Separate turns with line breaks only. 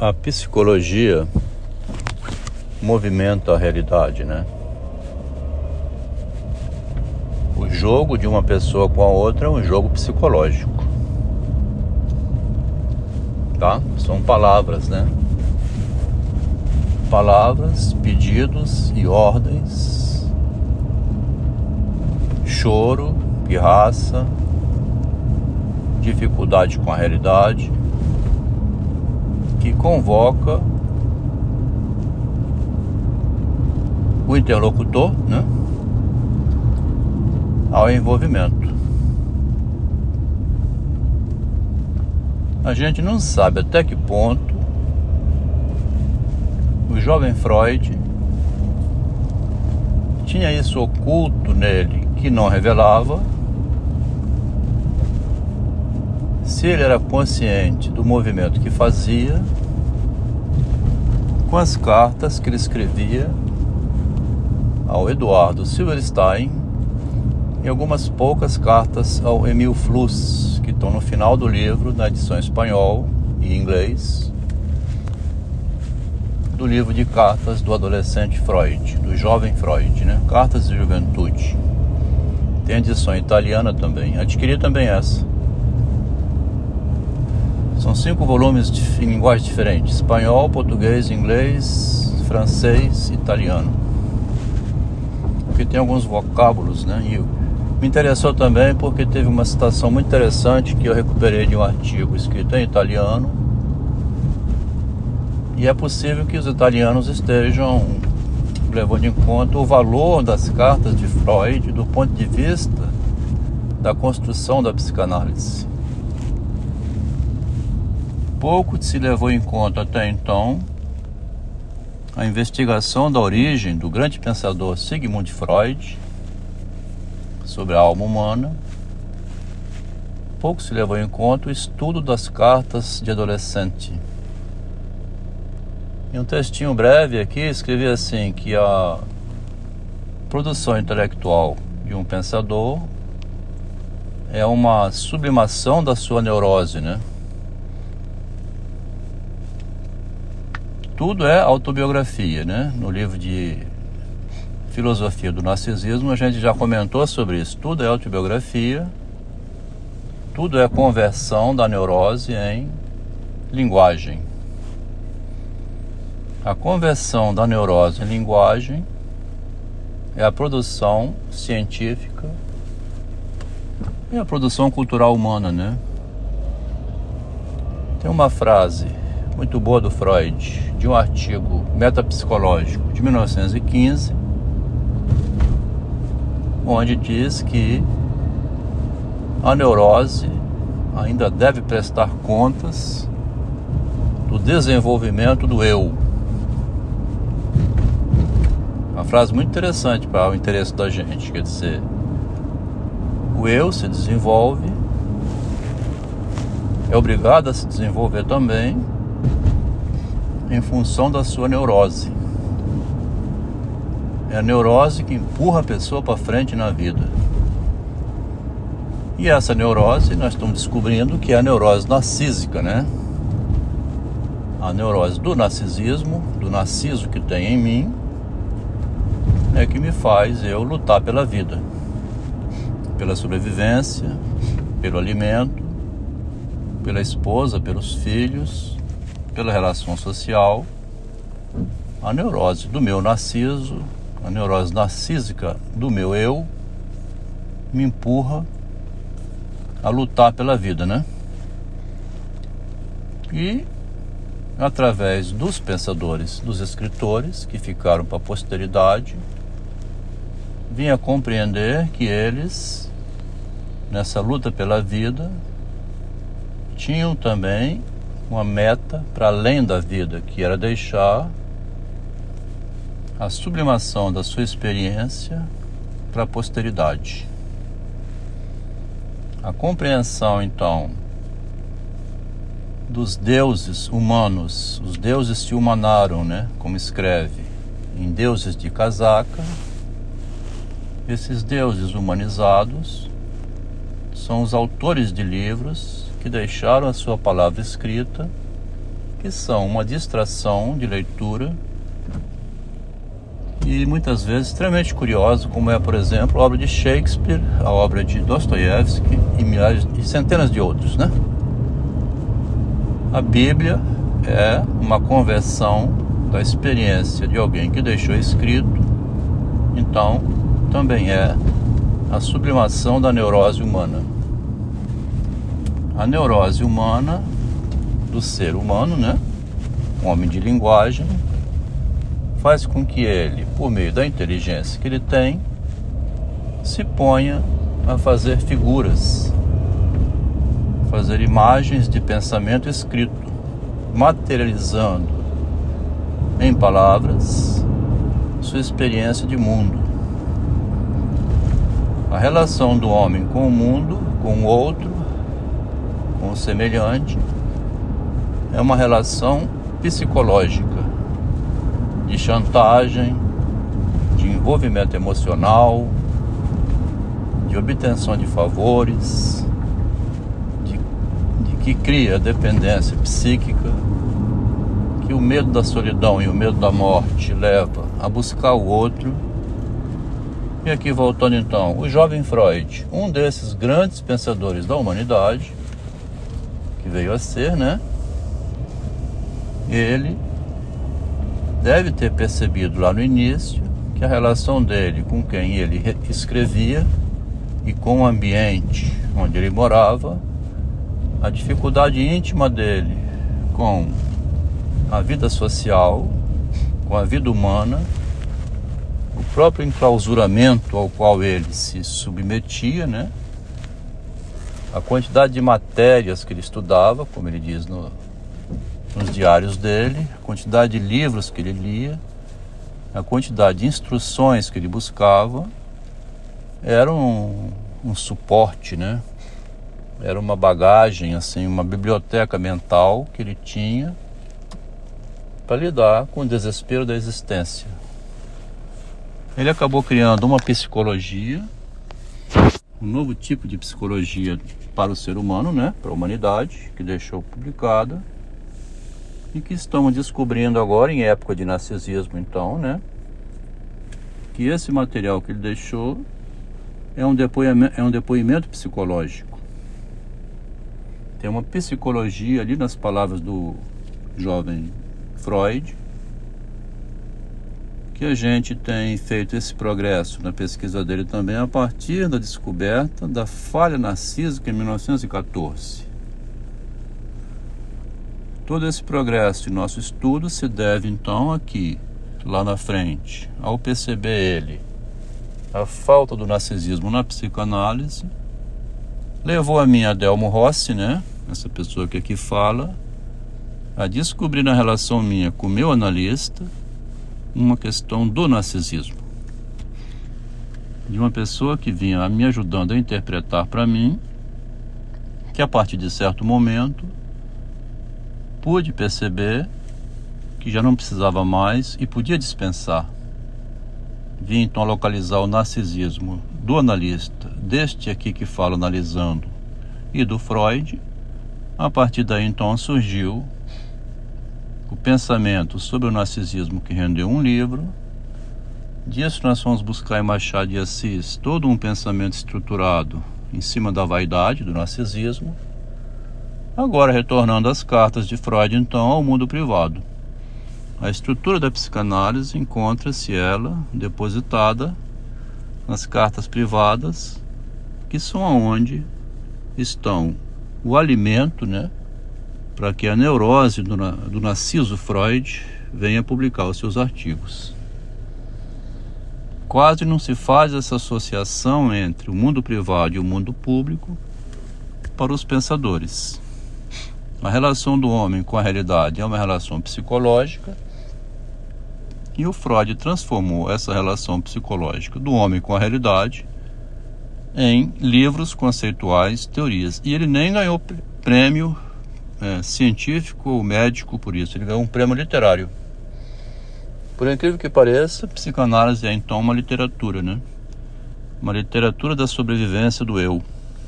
a psicologia movimenta a realidade, né? O jogo de uma pessoa com a outra é um jogo psicológico. Tá? São palavras, né? Palavras, pedidos e ordens. Choro, pirraça, dificuldade com a realidade que convoca o interlocutor né, ao envolvimento. A gente não sabe até que ponto o jovem Freud tinha isso oculto nele que não revelava. Se ele era consciente do movimento que fazia, com as cartas que ele escrevia ao Eduardo Silverstein e algumas poucas cartas ao Emil Fluss, que estão no final do livro, na edição espanhol e inglês, do livro de cartas do adolescente Freud, do jovem Freud, né? Cartas de Juventude. Tem edição italiana também. Adquiri também essa. São cinco volumes em linguagens diferentes: espanhol, português, inglês, francês, italiano. Porque tem alguns vocábulos, né? E me interessou também porque teve uma citação muito interessante que eu recuperei de um artigo escrito em italiano. E é possível que os italianos estejam levando em conta o valor das cartas de Freud do ponto de vista da construção da psicanálise. Pouco se levou em conta até então a investigação da origem do grande pensador Sigmund Freud sobre a alma humana. Pouco se levou em conta o estudo das cartas de adolescente. Em um textinho breve aqui, escrevi assim que a produção intelectual de um pensador é uma sublimação da sua neurose, né? Tudo é autobiografia, né? No livro de Filosofia do Narcisismo a gente já comentou sobre isso. Tudo é autobiografia, tudo é conversão da neurose em linguagem. A conversão da neurose em linguagem é a produção científica e a produção cultural humana, né? Tem uma frase muito boa do Freud, de um artigo metapsicológico de 1915, onde diz que a neurose ainda deve prestar contas do desenvolvimento do eu. Uma frase muito interessante para o interesse da gente, quer dizer, o eu se desenvolve, é obrigado a se desenvolver também em função da sua neurose. É a neurose que empurra a pessoa para frente na vida. E essa neurose nós estamos descobrindo que é a neurose narcísica, né? A neurose do narcisismo, do narciso que tem em mim, é que me faz eu lutar pela vida, pela sobrevivência, pelo alimento, pela esposa, pelos filhos, pela relação social, a neurose do meu narciso, a neurose narcísica do meu eu, me empurra a lutar pela vida, né? E através dos pensadores, dos escritores que ficaram para a posteridade, vim a compreender que eles, nessa luta pela vida, tinham também uma meta para além da vida, que era deixar a sublimação da sua experiência para a posteridade. A compreensão, então, dos deuses humanos, os deuses se humanaram, né? Como escreve em Deuses de Casaca. Esses deuses humanizados são os autores de livros deixaram a sua palavra escrita que são uma distração de leitura e muitas vezes extremamente curiosa, como é, por exemplo, a obra de Shakespeare, a obra de Dostoiévski e milhares e centenas de outros, né? A Bíblia é uma conversão da experiência de alguém que deixou escrito, então também é a sublimação da neurose humana. A neurose humana do ser humano, né? Um homem de linguagem, faz com que ele, por meio da inteligência que ele tem, se ponha a fazer figuras, fazer imagens de pensamento escrito, materializando em palavras sua experiência de mundo. A relação do homem com o mundo, com o outro, com o semelhante, é uma relação psicológica de chantagem, de envolvimento emocional, de obtenção de favores, de, de que cria dependência psíquica, que o medo da solidão e o medo da morte leva a buscar o outro. E aqui voltando então, o jovem Freud, um desses grandes pensadores da humanidade, que veio a ser, né? Ele deve ter percebido lá no início que a relação dele com quem ele escrevia e com o ambiente onde ele morava, a dificuldade íntima dele com a vida social, com a vida humana, o próprio enclausuramento ao qual ele se submetia, né? A quantidade de matérias que ele estudava, como ele diz no, nos diários dele, a quantidade de livros que ele lia, a quantidade de instruções que ele buscava, era um, um suporte, né? Era uma bagagem, assim, uma biblioteca mental que ele tinha para lidar com o desespero da existência. Ele acabou criando uma psicologia, um novo tipo de psicologia para o ser humano, né, para a humanidade, que deixou publicada e que estamos descobrindo agora em época de narcisismo, então, né? Que esse material que ele deixou é um depoimento, é um depoimento psicológico. Tem uma psicologia ali nas palavras do jovem Freud, que a gente tem feito esse progresso na pesquisa dele também a partir da descoberta da falha narcísica em 1914. Todo esse progresso em nosso estudo se deve então aqui, lá na frente, ao perceber ele a falta do narcisismo na psicanálise, levou a mim Adelmo Rossi, né? Essa pessoa que aqui fala, a descobrir na relação minha com o meu analista uma questão do narcisismo. De uma pessoa que vinha me ajudando a interpretar para mim que a partir de certo momento pude perceber que já não precisava mais e podia dispensar. Vim então localizar o narcisismo do analista, deste aqui que fala analisando, e do Freud. A partir daí então surgiu o pensamento sobre o narcisismo que rendeu um livro. Disso nós fomos buscar em Machado de Assis todo um pensamento estruturado em cima da vaidade, do narcisismo Agora, retornando às cartas de Freud, então, ao mundo privado. A estrutura da psicanálise encontra-se ela depositada nas cartas privadas, que são aonde estão o alimento, né, para que a neurose do, do Narciso Freud venha publicar os seus artigos. Quase não se faz essa associação entre o mundo privado e o mundo público para os pensadores. A relação do homem com a realidade é uma relação psicológica e o Freud transformou essa relação psicológica do homem com a realidade em livros conceituais, teorias. E ele nem ganhou prêmio é, científico ou médico por isso, ele ganhou um prêmio literário. Por incrível que pareça, psicanálise é então uma literatura, né? Uma literatura da sobrevivência do eu.